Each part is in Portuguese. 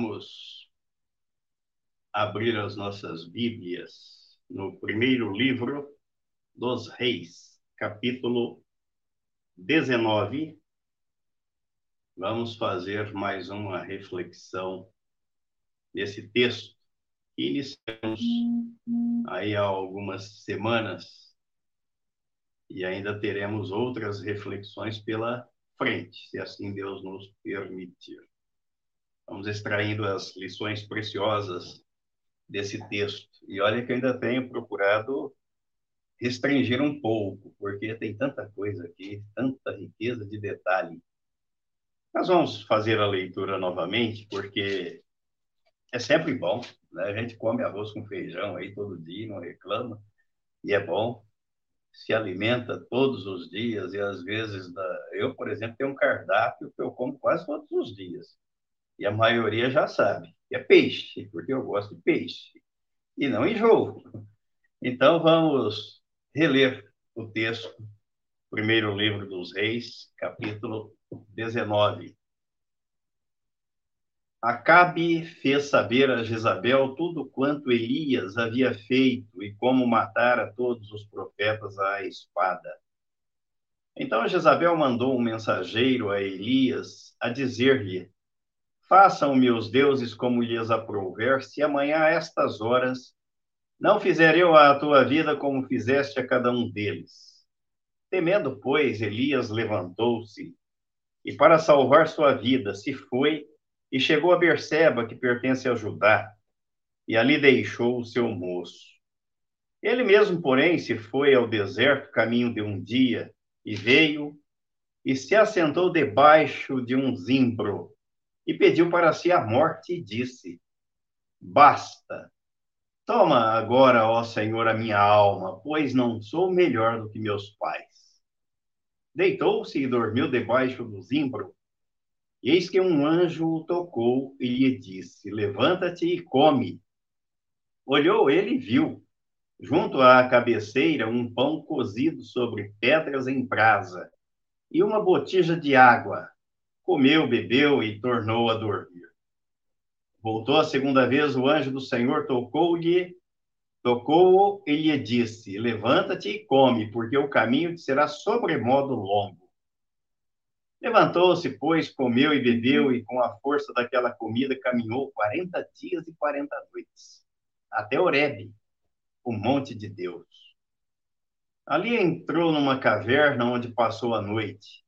Vamos abrir as nossas Bíblias no primeiro livro dos Reis, capítulo 19. Vamos fazer mais uma reflexão nesse texto iniciamos aí há algumas semanas e ainda teremos outras reflexões pela frente, se assim Deus nos permitir. Vamos extraindo as lições preciosas desse texto. E olha que ainda tenho procurado restringir um pouco, porque tem tanta coisa aqui, tanta riqueza de detalhe. Nós vamos fazer a leitura novamente, porque é sempre bom, né? A gente come arroz com feijão aí todo dia, não reclama, e é bom. Se alimenta todos os dias e às vezes da... eu, por exemplo, tenho um cardápio que eu como quase todos os dias. E a maioria já sabe, é peixe, porque eu gosto de peixe e não enjoo. Então vamos reler o texto, primeiro livro dos Reis, capítulo 19. Acabe fez saber a Jezabel tudo quanto Elias havia feito e como matara todos os profetas à espada. Então Jezabel mandou um mensageiro a Elias a dizer-lhe: Façam meus deuses como lhes aprouver, se amanhã a estas horas não fizer eu a tua vida como fizeste a cada um deles. Temendo, pois, Elias levantou-se e, para salvar sua vida, se foi e chegou a Berseba, que pertence a Judá, e ali deixou o seu moço. Ele mesmo, porém, se foi ao deserto, caminho de um dia, e veio e se assentou debaixo de um zimbro, e pediu para si a morte, e disse: Basta, Toma agora, ó Senhor, a minha alma, pois não sou melhor do que meus pais. Deitou-se e dormiu debaixo do zimbro. Eis que um anjo o tocou e lhe disse: Levanta-te e come. Olhou ele e viu, junto à cabeceira, um pão cozido sobre pedras em brasa e uma botija de água. Comeu, bebeu e tornou a dormir. Voltou a segunda vez, o anjo do Senhor tocou-lhe, tocou-o e lhe disse: Levanta-te e come, porque o caminho te será sobremodo longo. Levantou-se, pois, comeu e bebeu, e com a força daquela comida caminhou quarenta dias e quarenta noites, até Horebe, o monte de Deus. Ali entrou numa caverna onde passou a noite,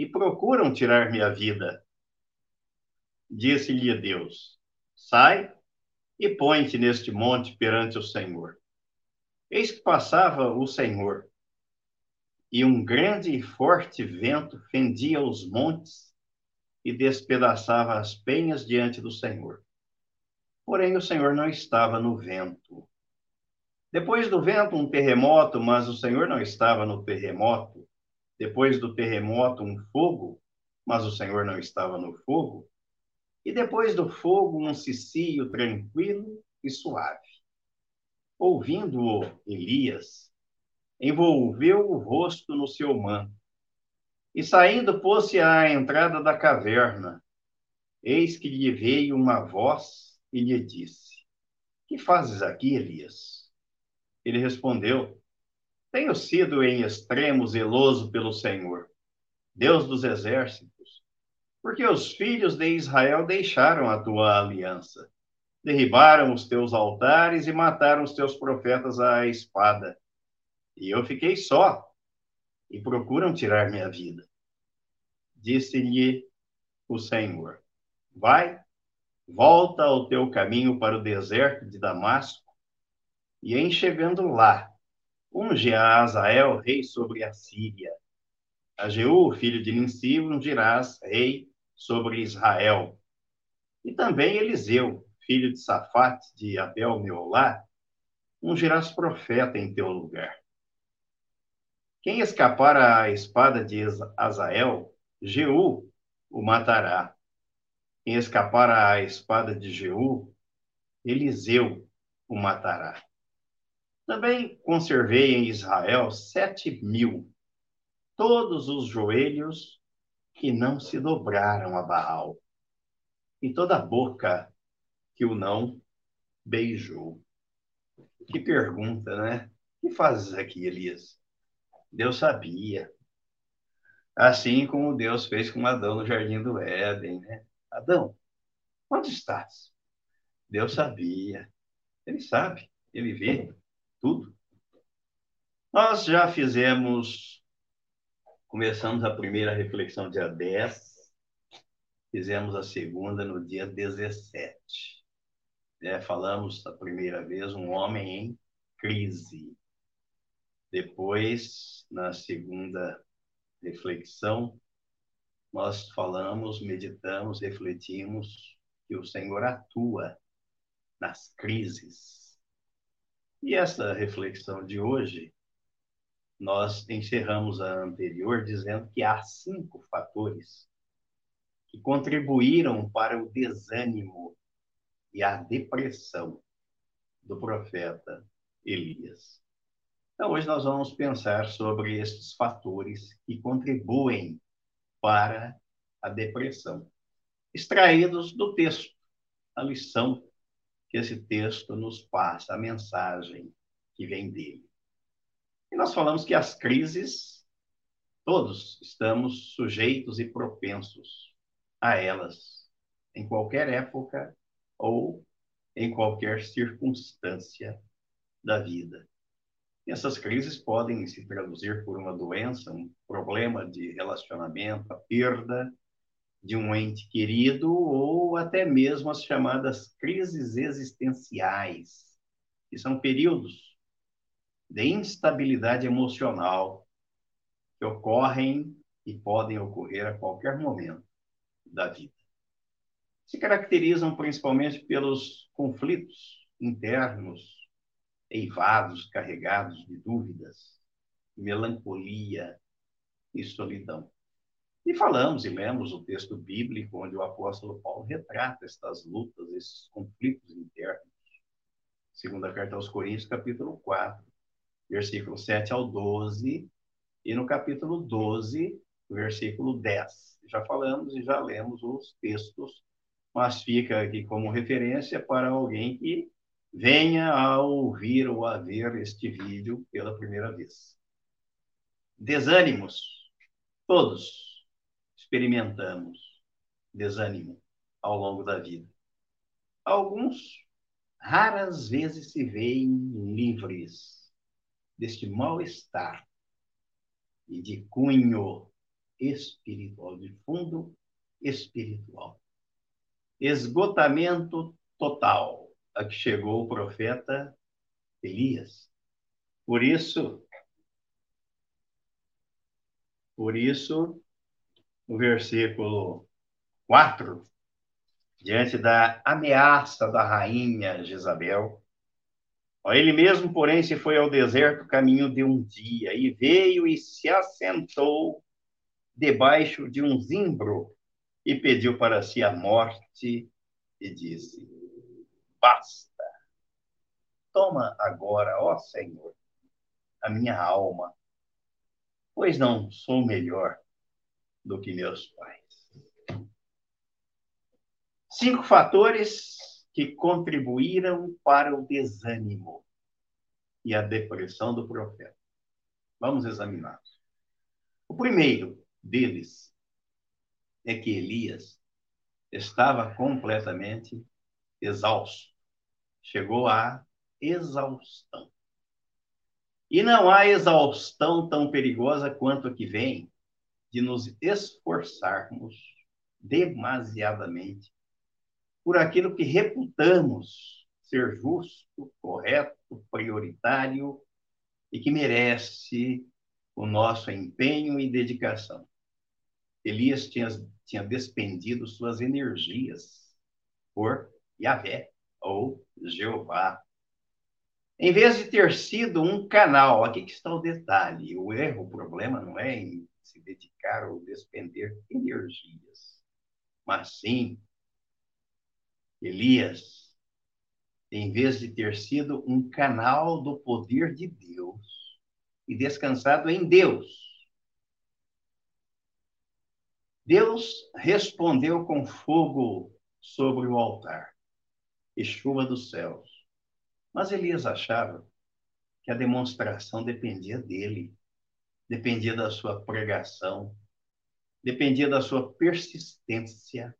e procuram tirar minha vida. Disse-lhe Deus: Sai e põe-te neste monte perante o Senhor. Eis que passava o Senhor, e um grande e forte vento fendia os montes e despedaçava as penhas diante do Senhor. Porém, o Senhor não estava no vento. Depois do vento, um terremoto, mas o Senhor não estava no terremoto. Depois do terremoto, um fogo, mas o Senhor não estava no fogo. E depois do fogo, um cicio tranquilo e suave. Ouvindo-o, Elias envolveu o rosto no seu manto e, saindo, pôs-se à entrada da caverna. Eis que lhe veio uma voz e lhe disse: Que fazes aqui, Elias? Ele respondeu: Tenho sido em extremo zeloso pelo Senhor, Deus dos exércitos porque os filhos de Israel deixaram a tua aliança, derribaram os teus altares e mataram os teus profetas à espada. E eu fiquei só, e procuram tirar minha vida. Disse-lhe o Senhor: Vai, volta ao teu caminho para o deserto de Damasco, e em chegando lá, unge a Azael, rei sobre a Síria. A Jeú, filho de Ninsi, ungirás rei sobre Israel. E também Eliseu, filho de Safate, de Abel Meolá, ungirás profeta em teu lugar. Quem escapar à espada de Azael, Jeú o matará. Quem escapar à espada de Jeú, Eliseu o matará. Também conservei em Israel sete mil, todos os joelhos que não se dobraram a Baal, e toda a boca que o não beijou. Que pergunta, né? O que fazes aqui, Elias? Deus sabia. Assim como Deus fez com Adão no jardim do Éden, né? Adão, onde estás? Deus sabia. Ele sabe, ele vê tudo. Nós já fizemos, começamos a primeira reflexão dia 10, fizemos a segunda no dia 17. É, falamos a primeira vez um homem em crise. Depois, na segunda reflexão, nós falamos, meditamos, refletimos que o Senhor atua nas crises. E essa reflexão de hoje, nós encerramos a anterior dizendo que há cinco fatores que contribuíram para o desânimo e a depressão do profeta Elias. Então, hoje nós vamos pensar sobre esses fatores que contribuem para a depressão, extraídos do texto, a lição que esse texto nos passa, a mensagem que vem dele. E nós falamos que as crises, todos estamos sujeitos e propensos a elas, em qualquer época ou em qualquer circunstância da vida. Essas crises podem se traduzir por uma doença, um problema de relacionamento, a perda de um ente querido ou até mesmo as chamadas crises existenciais, que são períodos de instabilidade emocional que ocorrem e podem ocorrer a qualquer momento da vida. Se caracterizam principalmente pelos conflitos internos eivados, carregados de dúvidas, melancolia e solidão. E falamos e lemos o texto bíblico onde o apóstolo Paulo retrata estas lutas, esses conflitos internos. Segunda carta aos Coríntios, capítulo 4, versículo 7 ao 12, e no capítulo 12, versículo 10. Já falamos e já lemos os textos, mas fica aqui como referência para alguém que venha a ouvir ou a ver este vídeo pela primeira vez. Desânimos. Todos experimentamos desânimo ao longo da vida. Alguns raras vezes se veem livres deste mal-estar e de cunho espiritual, de fundo espiritual. Esgotamento total a que chegou o profeta Elias. Por isso, por isso, no versículo 4, diante da ameaça da rainha Jezabel, ele mesmo, porém, se foi ao deserto caminho de um dia e veio e se assentou debaixo de um zimbro e pediu para si a morte e disse: basta. Toma agora, ó Senhor, a minha alma, pois não sou melhor do que meus pais. Cinco fatores que contribuíram para o desânimo e a depressão do profeta. Vamos examinar. O primeiro deles é que Elias estava completamente exausto. Chegou à exaustão. E não há exaustão tão perigosa quanto a que vem de nos esforçarmos demasiadamente por aquilo que reputamos ser justo, correto, prioritário e que merece o nosso empenho e dedicação. Elias tinha, tinha despendido suas energias por Yahvé, ou Jeová. Em vez de ter sido um canal, aqui que está o detalhe: o erro, o problema não é em se dedicar ou despender energias, mas sim, Elias, em vez de ter sido um canal do poder de Deus e descansado em Deus, Deus respondeu com fogo sobre o altar e chuva dos céus. Mas Elias achava que a demonstração dependia dele, dependia da sua pregação, dependia da sua persistência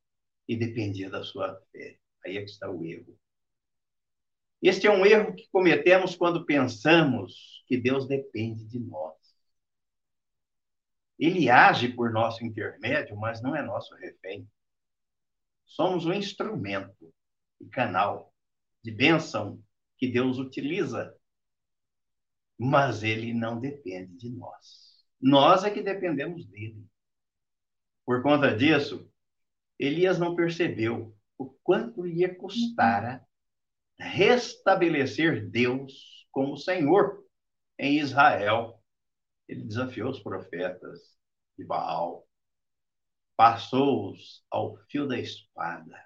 e dependia da sua fé. Aí é que está o erro. Este é um erro que cometemos quando pensamos que Deus depende de nós. Ele age por nosso intermédio, mas não é nosso refém. Somos um instrumento e canal de bênção que Deus utiliza, mas ele não depende de nós. Nós é que dependemos dele. Por conta disso, Elias não percebeu o quanto ia custar restabelecer Deus como Senhor em Israel. Ele desafiou os profetas de Baal, passou-os ao fio da espada,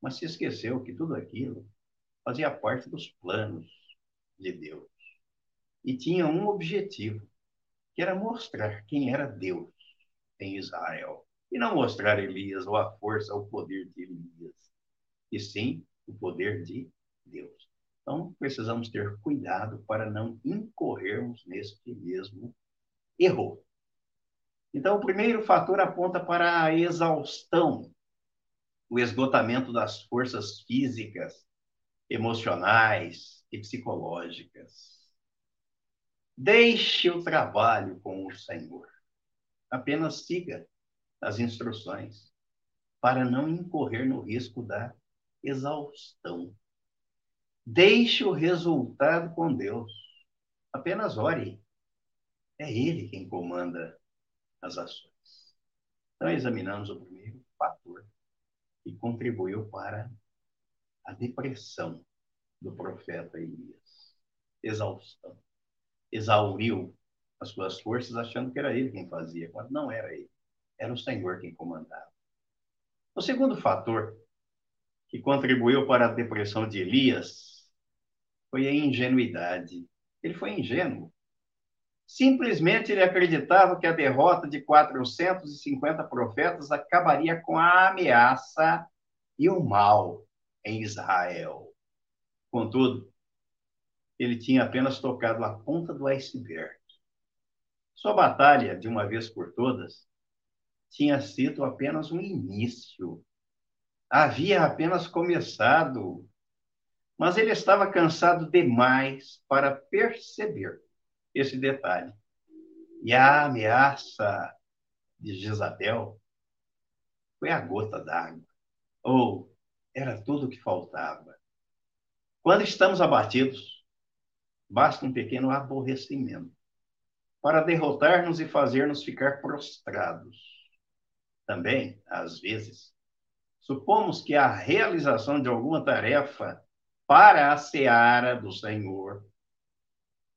mas se esqueceu que tudo aquilo fazia parte dos planos de Deus e tinha um objetivo, que era mostrar quem era Deus em Israel e não mostrar Elias ou a força ou o poder de Elias, e sim o poder de Deus. Então, precisamos ter cuidado para não incorrermos neste mesmo erro. Então, o primeiro fator aponta para a exaustão, o esgotamento das forças físicas, emocionais e psicológicas. Deixe o trabalho com o Senhor. Apenas siga as instruções para não incorrer no risco da exaustão. Deixe o resultado com Deus. Apenas ore. É Ele quem comanda as ações. Então, examinamos o primeiro fator que contribuiu para a depressão do profeta Elias. Exaustão. Exauriu as suas forças achando que era ele quem fazia, quando não era ele. Era o Senhor quem comandava. O segundo fator que contribuiu para a depressão de Elias foi a ingenuidade. Ele foi ingênuo. Simplesmente ele acreditava que a derrota de 450 profetas acabaria com a ameaça e o mal em Israel. Contudo, ele tinha apenas tocado a ponta do iceberg. Sua batalha, de uma vez por todas, tinha sido apenas um início. Havia apenas começado. Mas ele estava cansado demais para perceber esse detalhe. E a ameaça de Jezabel foi a gota d'água, ou era tudo o que faltava. Quando estamos abatidos, basta um pequeno aborrecimento para derrotar-nos e fazer-nos ficar prostrados. Também, às vezes, supomos que a realização de alguma tarefa para a seara do Senhor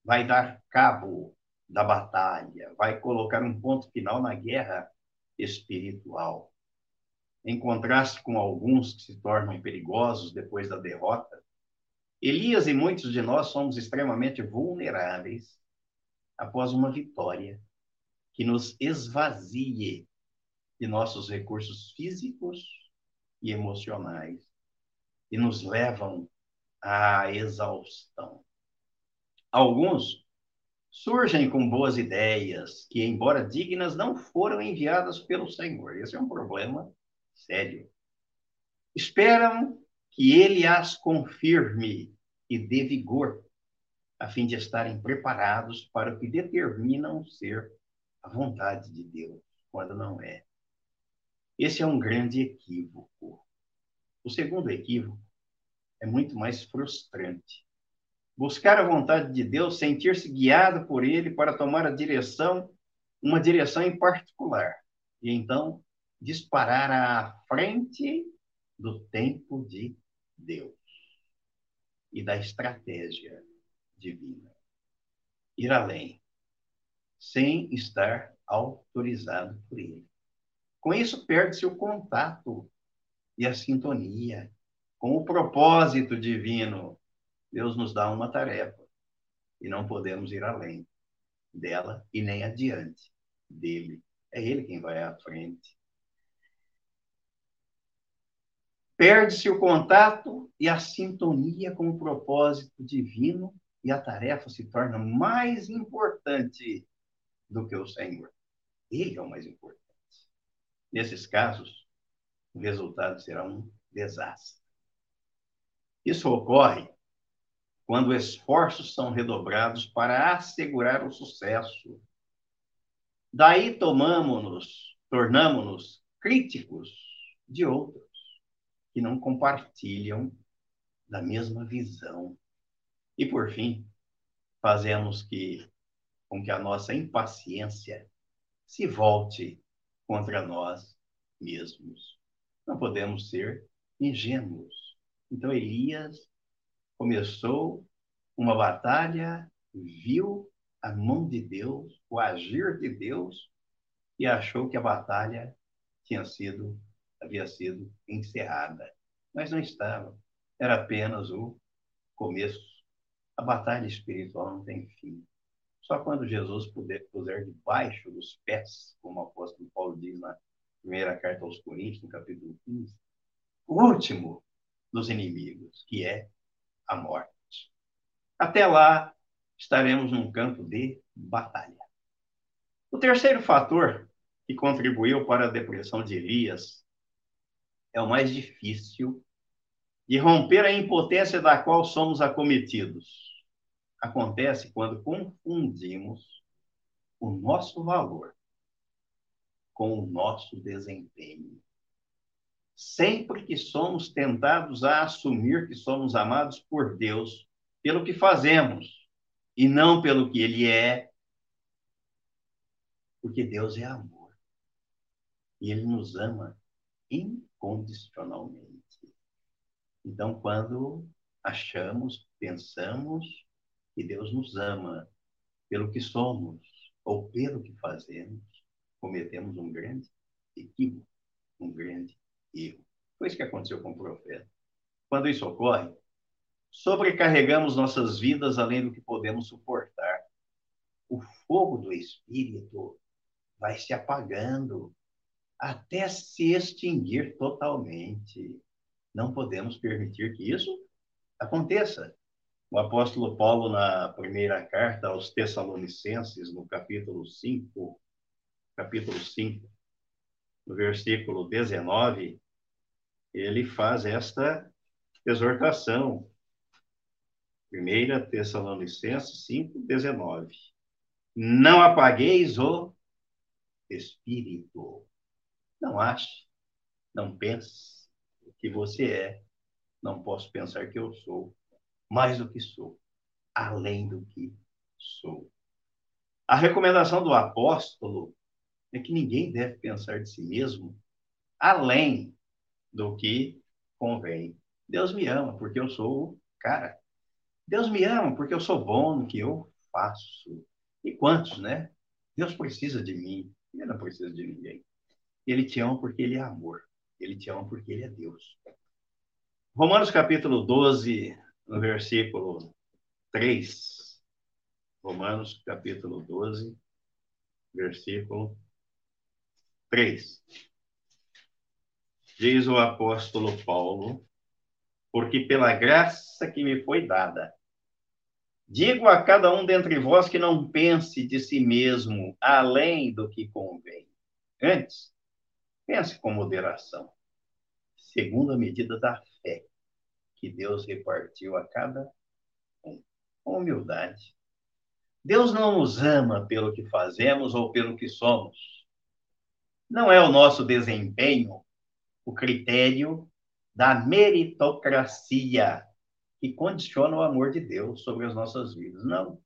vai dar cabo da batalha, vai colocar um ponto final na guerra espiritual. Em contraste com alguns que se tornam perigosos depois da derrota, Elias e muitos de nós somos extremamente vulneráveis após uma vitória que nos esvazie de nossos recursos físicos e emocionais e nos levam à exaustão. Alguns surgem com boas ideias que, embora dignas, não foram enviadas pelo Senhor. Esse é um problema sério. Esperam que ele as confirme e dê vigor, a fim de estarem preparados para o que determinam ser a vontade de Deus, quando não é. Esse é um grande equívoco. O segundo equívoco é muito mais frustrante buscar a vontade de Deus, sentir-se guiado por Ele para tomar a direção, uma direção em particular, e então disparar à frente do tempo de Deus. e da estratégia divina. Ir além, sem estar autorizado por ele. Com isso, perde-se o contato e a sintonia com o propósito divino. Deus nos dá uma tarefa e não podemos ir além dela e nem adiante dele. É ele quem vai à frente. Perde-se o contato e a sintonia com o propósito divino e a tarefa se torna mais importante do que o Senhor. Ele é o mais importante. Nesses casos, o resultado será um desastre. Isso ocorre quando esforços são redobrados para assegurar o sucesso. Daí tomamos-nos, tornamos-nos críticos de outros que não compartilham da mesma visão. E por fim, fazemos que com que a nossa impaciência se volte contra nós mesmos. Não podemos ser ingênuos. Então Elias começou uma batalha, viu a mão de Deus, o agir de Deus e achou que a batalha tinha sido havia sido encerrada, mas não estava. Era apenas o começo. A batalha espiritual não tem fim. Só quando Jesus puder puser debaixo dos pés, como o apóstolo Paulo diz na primeira carta aos Coríntios, no capítulo 15, o último dos inimigos, que é a morte. Até lá, estaremos num campo de batalha. O terceiro fator que contribuiu para a depressão de Elias é o mais difícil de romper a impotência da qual somos acometidos. Acontece quando confundimos o nosso valor com o nosso desempenho sempre que somos tentados a assumir que somos amados por Deus pelo que fazemos e não pelo que Ele é, porque Deus é amor e Ele nos ama incondicionalmente. Então, quando achamos, pensamos que Deus nos ama pelo que somos ou pelo que fazemos, cometemos um grande equívoco, um grande erro. Foi isso que aconteceu com o profeta. Quando isso ocorre, sobrecarregamos nossas vidas além do que podemos suportar. O fogo do Espírito vai se apagando até se extinguir totalmente. Não podemos permitir que isso aconteça. O apóstolo Paulo, na primeira carta aos Tessalonicenses, no capítulo 5, capítulo 5, no versículo 19, ele faz esta exortação. 1 Tessalonicenses 5, 19. Não apagueis o espírito. Não ache, não pense que você é. Não posso pensar que eu sou mais do que sou, além do que sou. A recomendação do apóstolo é que ninguém deve pensar de si mesmo além do que convém. Deus me ama porque eu sou cara. Deus me ama porque eu sou bom no que eu faço. E quantos, né? Deus precisa de mim. Ele não precisa de ninguém. Ele te ama porque ele é amor. Ele te ama porque ele é Deus. Romanos capítulo 12, no versículo 3. Romanos capítulo 12, versículo 3. Diz o apóstolo Paulo, porque pela graça que me foi dada, digo a cada um dentre vós que não pense de si mesmo além do que convém. Antes, pense com moderação, segundo a medida da fé que Deus repartiu a cada um, com humildade. Deus não nos ama pelo que fazemos ou pelo que somos não é o nosso desempenho o critério da meritocracia que condiciona o amor de Deus sobre as nossas vidas. Não.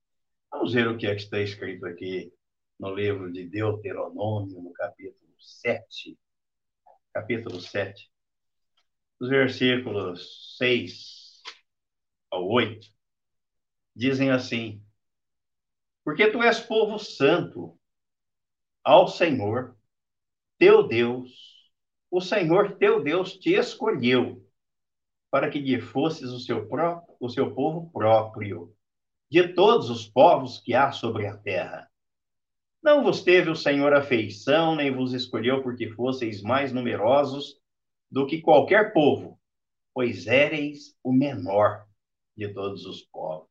Vamos ver o que é que está escrito aqui no livro de Deuteronômio, no capítulo 7. Capítulo 7. Os versículos 6 ao 8, dizem assim: Porque tu és povo santo ao Senhor, teu Deus, o Senhor teu Deus te escolheu para que lhe fosses o seu, próprio, o seu povo próprio, de todos os povos que há sobre a terra. Não vos teve o Senhor afeição, nem vos escolheu porque fosseis mais numerosos do que qualquer povo, pois éreis o menor de todos os povos.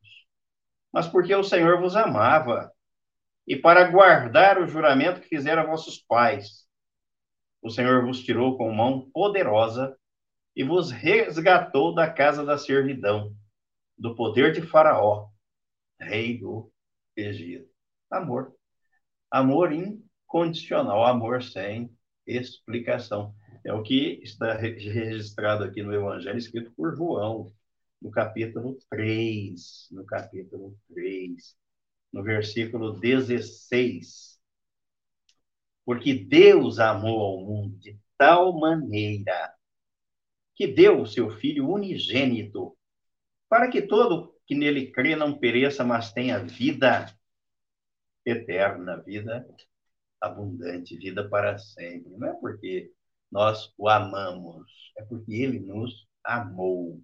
Mas porque o Senhor vos amava, e para guardar o juramento que fizeram a vossos pais, o Senhor vos tirou com mão poderosa e vos resgatou da casa da servidão, do poder de Faraó, rei do Egito. Amor. Amor incondicional, amor sem explicação. É o que está registrado aqui no Evangelho, escrito por João, no capítulo 3. No capítulo 3, no versículo 16. Porque Deus amou ao mundo de tal maneira que deu o seu Filho unigênito, para que todo que nele crê não pereça, mas tenha vida eterna, vida abundante, vida para sempre. Não é porque nós o amamos, é porque ele nos amou.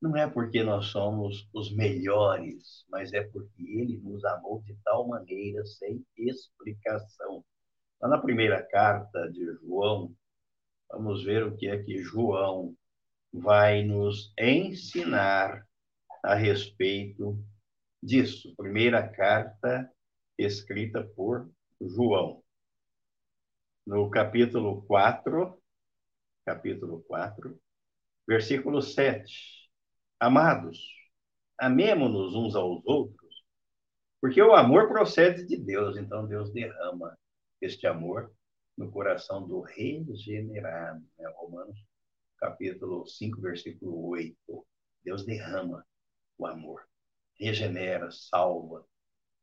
Não é porque nós somos os melhores, mas é porque ele nos amou de tal maneira, sem explicação. Lá na primeira carta de João, Vamos ver o que é que João vai nos ensinar a respeito disso. Primeira carta escrita por João. No capítulo 4, capítulo 4, versículo 7. Amados, amemo-nos uns aos outros, porque o amor procede de Deus, então Deus derrama este amor no coração do regenerado. Né? Romanos, capítulo 5, versículo 8. Deus derrama o amor, regenera, salva,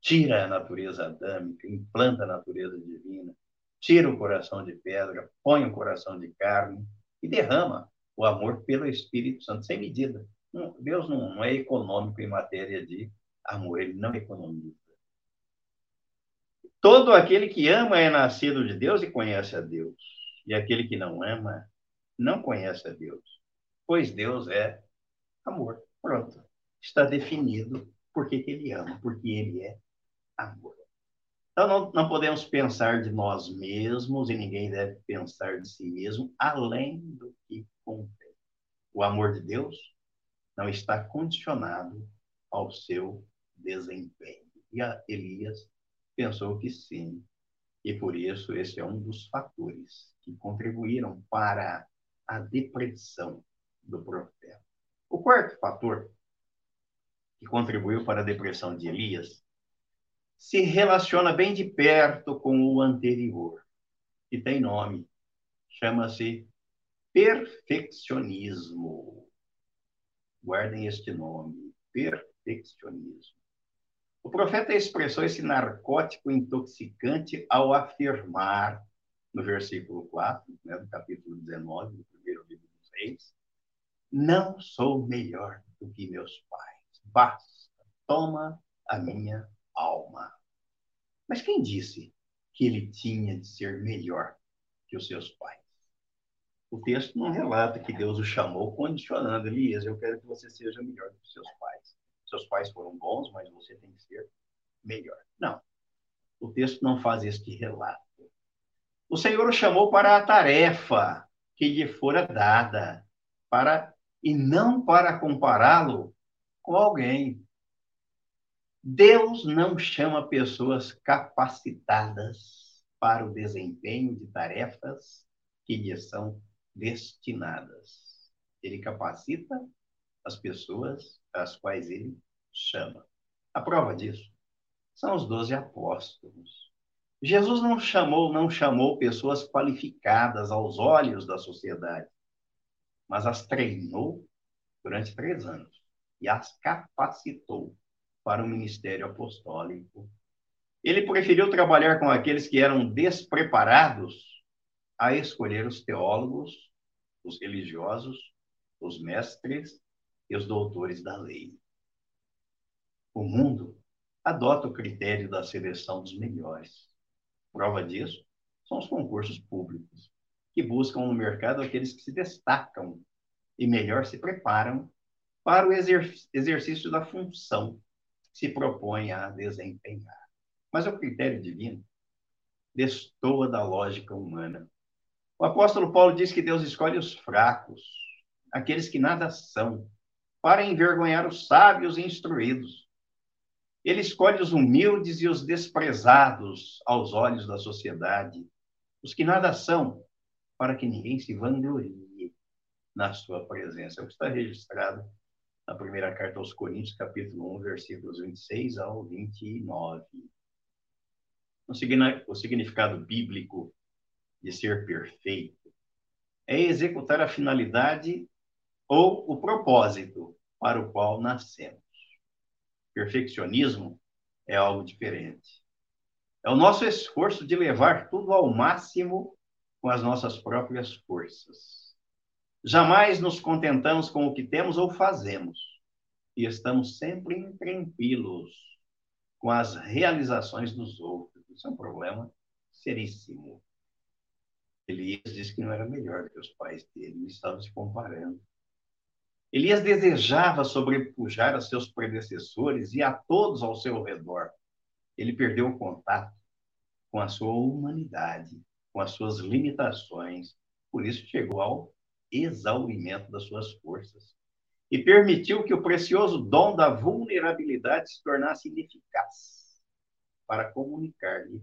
tira a natureza adâmica, implanta a natureza divina, tira o coração de pedra, põe o coração de carne e derrama o amor pelo Espírito Santo, sem medida. Deus não, não é econômico em matéria de amor, ele não economiza. Todo aquele que ama é nascido de Deus e conhece a Deus. E aquele que não ama não conhece a Deus, pois Deus é amor. Pronto. Está definido por que, ele ama, porque ele é amor. Então, não, não podemos pensar de nós mesmos e ninguém deve pensar de si mesmo além do que convém. O amor de Deus não está condicionado ao seu desempenho. E Elias pensou que sim. E por isso esse é um dos fatores que contribuíram para a depressão do profeta. O quarto fator que contribuiu para a depressão de Elias se relaciona bem de perto com o anterior, que tem nome, chama-se perfeccionismo. Guardem este nome, perfeccionismo. O profeta expressou esse narcótico intoxicante ao afirmar, no versículo 4, né, do capítulo 19 do primeiro livro dos Reis, não sou melhor do que meus pais. Basta, toma a minha alma. Mas quem disse que ele tinha de ser melhor que os seus pais? O texto não relata que Deus o chamou condicionando, Elias, eu quero que você seja melhor que os seus pais seus pais foram bons, mas você tem que ser melhor. Não. O texto não faz este relato. O Senhor o chamou para a tarefa que lhe fora dada, para e não para compará-lo com alguém. Deus não chama pessoas capacitadas para o desempenho de tarefas que lhe são destinadas. Ele capacita as pessoas às quais ele chama. A prova disso são os doze apóstolos. Jesus não chamou, não chamou pessoas qualificadas aos olhos da sociedade, mas as treinou durante três anos e as capacitou para o ministério apostólico. Ele preferiu trabalhar com aqueles que eram despreparados a escolher os teólogos, os religiosos, os mestres e os doutores da lei. O mundo adota o critério da seleção dos melhores. Prova disso são os concursos públicos, que buscam no mercado aqueles que se destacam e melhor se preparam para o exercício da função se propõe a desempenhar. Mas o critério divino destoa da lógica humana. O apóstolo Paulo diz que Deus escolhe os fracos, aqueles que nada são, para envergonhar os sábios e instruídos. Ele escolhe os humildes e os desprezados aos olhos da sociedade, os que nada são, para que ninguém se vanglorie na sua presença. É o que está registrado na primeira carta aos Coríntios, capítulo 1, versículos 26 ao 29. O significado bíblico de ser perfeito é executar a finalidade ou o propósito para o qual nascemos. Perfeccionismo é algo diferente. É o nosso esforço de levar tudo ao máximo com as nossas próprias forças. Jamais nos contentamos com o que temos ou fazemos, e estamos sempre intranquilos com as realizações dos outros. Isso é um problema seríssimo. Elias disse que não era melhor do que os pais dele, estavam se comparando. Elias desejava sobrepujar a seus predecessores e a todos ao seu redor. Ele perdeu o contato com a sua humanidade, com as suas limitações, por isso chegou ao exaurimento das suas forças e permitiu que o precioso dom da vulnerabilidade se tornasse ineficaz para comunicar-lhe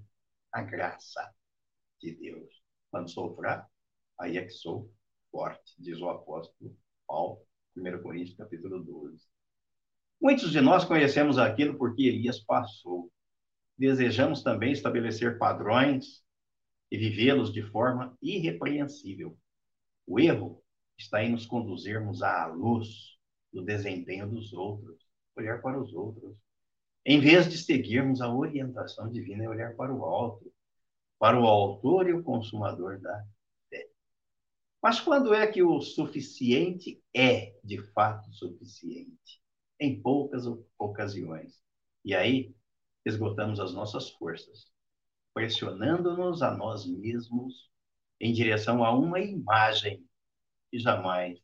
a graça de Deus. Quando sou fraco, aí é que sou forte, diz o apóstolo Paulo, 1 Coríntios, capítulo 12. Muitos de nós conhecemos aquilo porque Elias passou. Desejamos também estabelecer padrões e vivê-los de forma irrepreensível. O erro está em nos conduzirmos à luz do desempenho dos outros, olhar para os outros, em vez de seguirmos a orientação divina e olhar para o alto, para o autor e o consumador da fé. Mas quando é que o suficiente é, de fato, suficiente? Em poucas ocasiões. E aí, esgotamos as nossas forças, pressionando-nos a nós mesmos em direção a uma imagem que jamais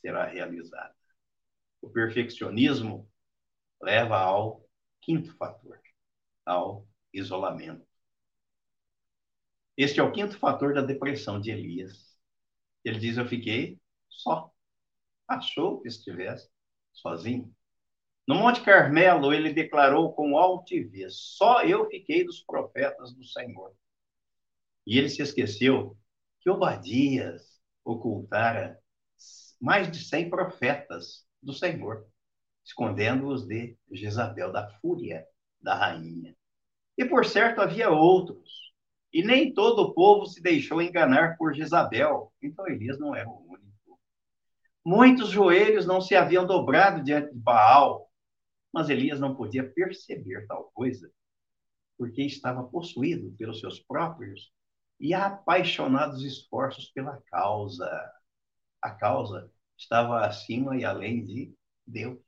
será realizada. O perfeccionismo leva ao quinto fator, ao isolamento. Este é o quinto fator da depressão de Elias. Ele diz: Eu fiquei só. Achou que estivesse sozinho. No Monte Carmelo, ele declarou com altivez: Só eu fiquei dos profetas do Senhor. E ele se esqueceu que Obadias ocultara mais de cem profetas do Senhor, escondendo-os de Jezabel, da fúria da rainha. E por certo havia outros, e nem todo o povo se deixou enganar por Jezabel, então Elias não era o único. Muitos joelhos não se haviam dobrado diante de Baal, mas Elias não podia perceber tal coisa, porque estava possuído pelos seus próprios e apaixonados esforços pela causa. A causa estava acima e além de Deus.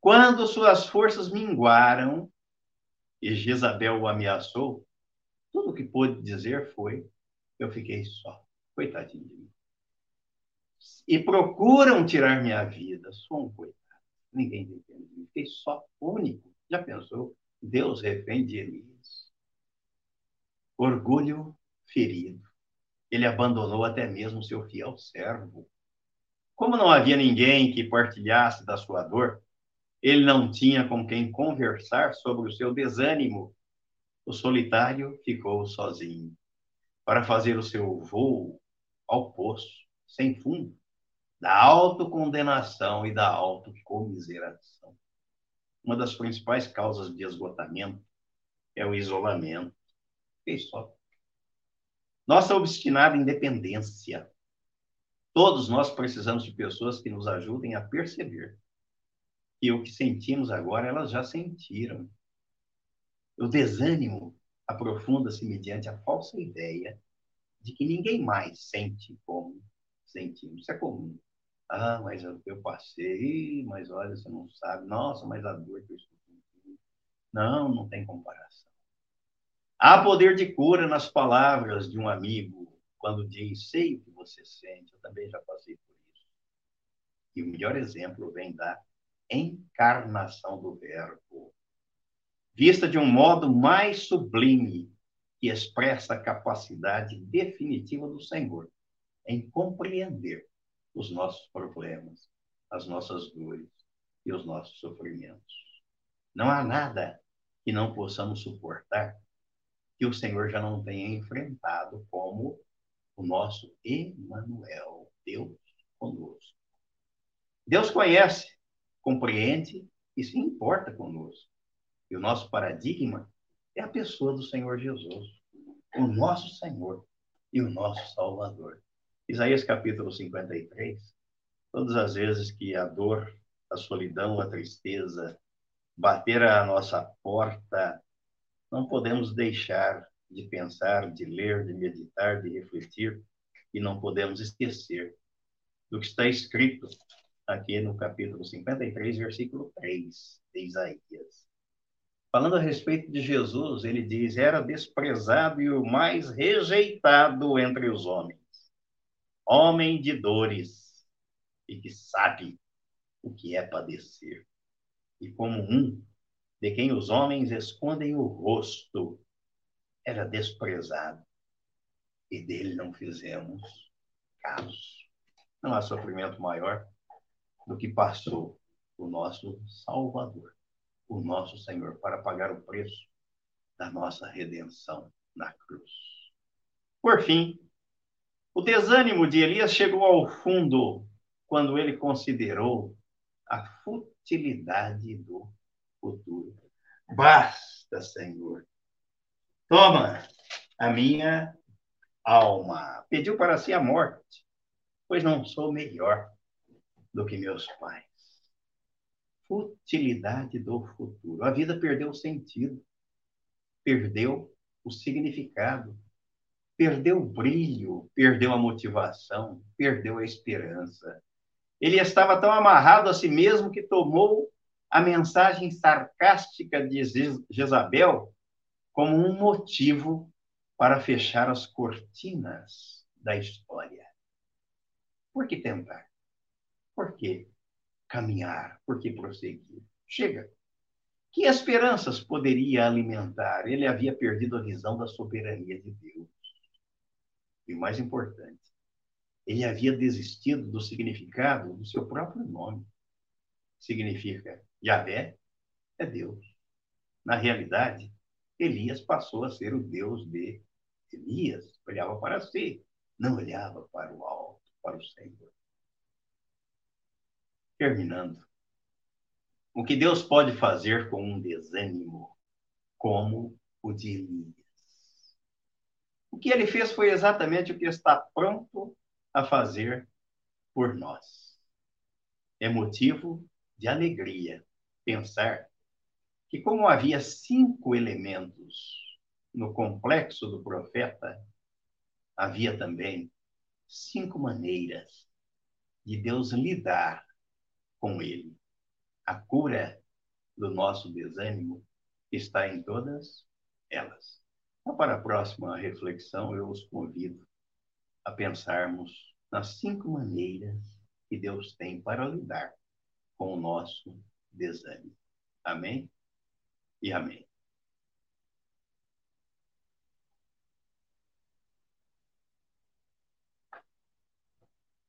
Quando suas forças minguaram e Jezabel o ameaçou, tudo o que pôde dizer foi: Eu fiquei só. Coitadinho de mim. E procuram tirar minha vida. Sou um coitado. Ninguém entende. Fiquei só, único. Já pensou? Deus refém de Elias. Orgulho ferido. Ele abandonou até mesmo seu fiel servo. Como não havia ninguém que partilhasse da sua dor, ele não tinha com quem conversar sobre o seu desânimo. O solitário ficou sozinho para fazer o seu voo ao poço, sem fundo, da autocondenação e da autocomiseração. Uma das principais causas de esgotamento é o isolamento. Fiquei só. Nossa obstinada independência Todos nós precisamos de pessoas que nos ajudem a perceber que o que sentimos agora elas já sentiram. O desânimo aprofunda-se mediante a falsa ideia de que ninguém mais sente como sentimos. Isso é comum. Ah, mas eu, passei, mas olha, você não sabe. Nossa, mas a dor que eu estou Não, não tem comparação. Há poder de cura nas palavras de um amigo, quando diz, sei o que você sente, eu também já passei por isso. E o melhor exemplo vem da encarnação do Verbo, vista de um modo mais sublime, que expressa a capacidade definitiva do Senhor em compreender os nossos problemas, as nossas dores e os nossos sofrimentos. Não há nada que não possamos suportar que o Senhor já não tenha enfrentado como o nosso Emanuel, Deus conosco. Deus conhece, compreende e se importa conosco. E o nosso paradigma é a pessoa do Senhor Jesus, o nosso Senhor e o nosso Salvador. Isaías capítulo 53, todas as vezes que a dor, a solidão, a tristeza bater à nossa porta, não podemos deixar de pensar, de ler, de meditar, de refletir, e não podemos esquecer do que está escrito aqui no capítulo 53, versículo 3 de Isaías. Falando a respeito de Jesus, ele diz: era desprezado e o mais rejeitado entre os homens homem de dores e que sabe o que é padecer. E como um de quem os homens escondem o rosto, era desprezado e dele não fizemos caso. Não há sofrimento maior do que passou o nosso Salvador, o nosso Senhor, para pagar o preço da nossa redenção na cruz. Por fim, o desânimo de Elias chegou ao fundo quando ele considerou a futilidade do futuro. Basta, Senhor. Toma a minha alma. Pediu para si a morte, pois não sou melhor do que meus pais. Futilidade do futuro. A vida perdeu o sentido, perdeu o significado perdeu o brilho, perdeu a motivação, perdeu a esperança. Ele estava tão amarrado a si mesmo que tomou a mensagem sarcástica de Jezabel como um motivo para fechar as cortinas da história. Por que tentar? Por que caminhar? Por que prosseguir? Chega. Que esperanças poderia alimentar? Ele havia perdido a visão da soberania de Deus. E o mais importante, ele havia desistido do significado do seu próprio nome. Significa Yahvé é Deus. Na realidade, Elias passou a ser o Deus de Elias, olhava para si, não olhava para o alto, para o Senhor. Terminando, o que Deus pode fazer com um desânimo como o de Elias? O que ele fez foi exatamente o que está pronto a fazer por nós. É motivo de alegria pensar que, como havia cinco elementos no complexo do profeta, havia também cinco maneiras de Deus lidar com ele. A cura do nosso desânimo está em todas elas. Então, para a próxima reflexão, eu os convido a pensarmos nas cinco maneiras que Deus tem para lidar com o nosso desânimo. Amém? E amém.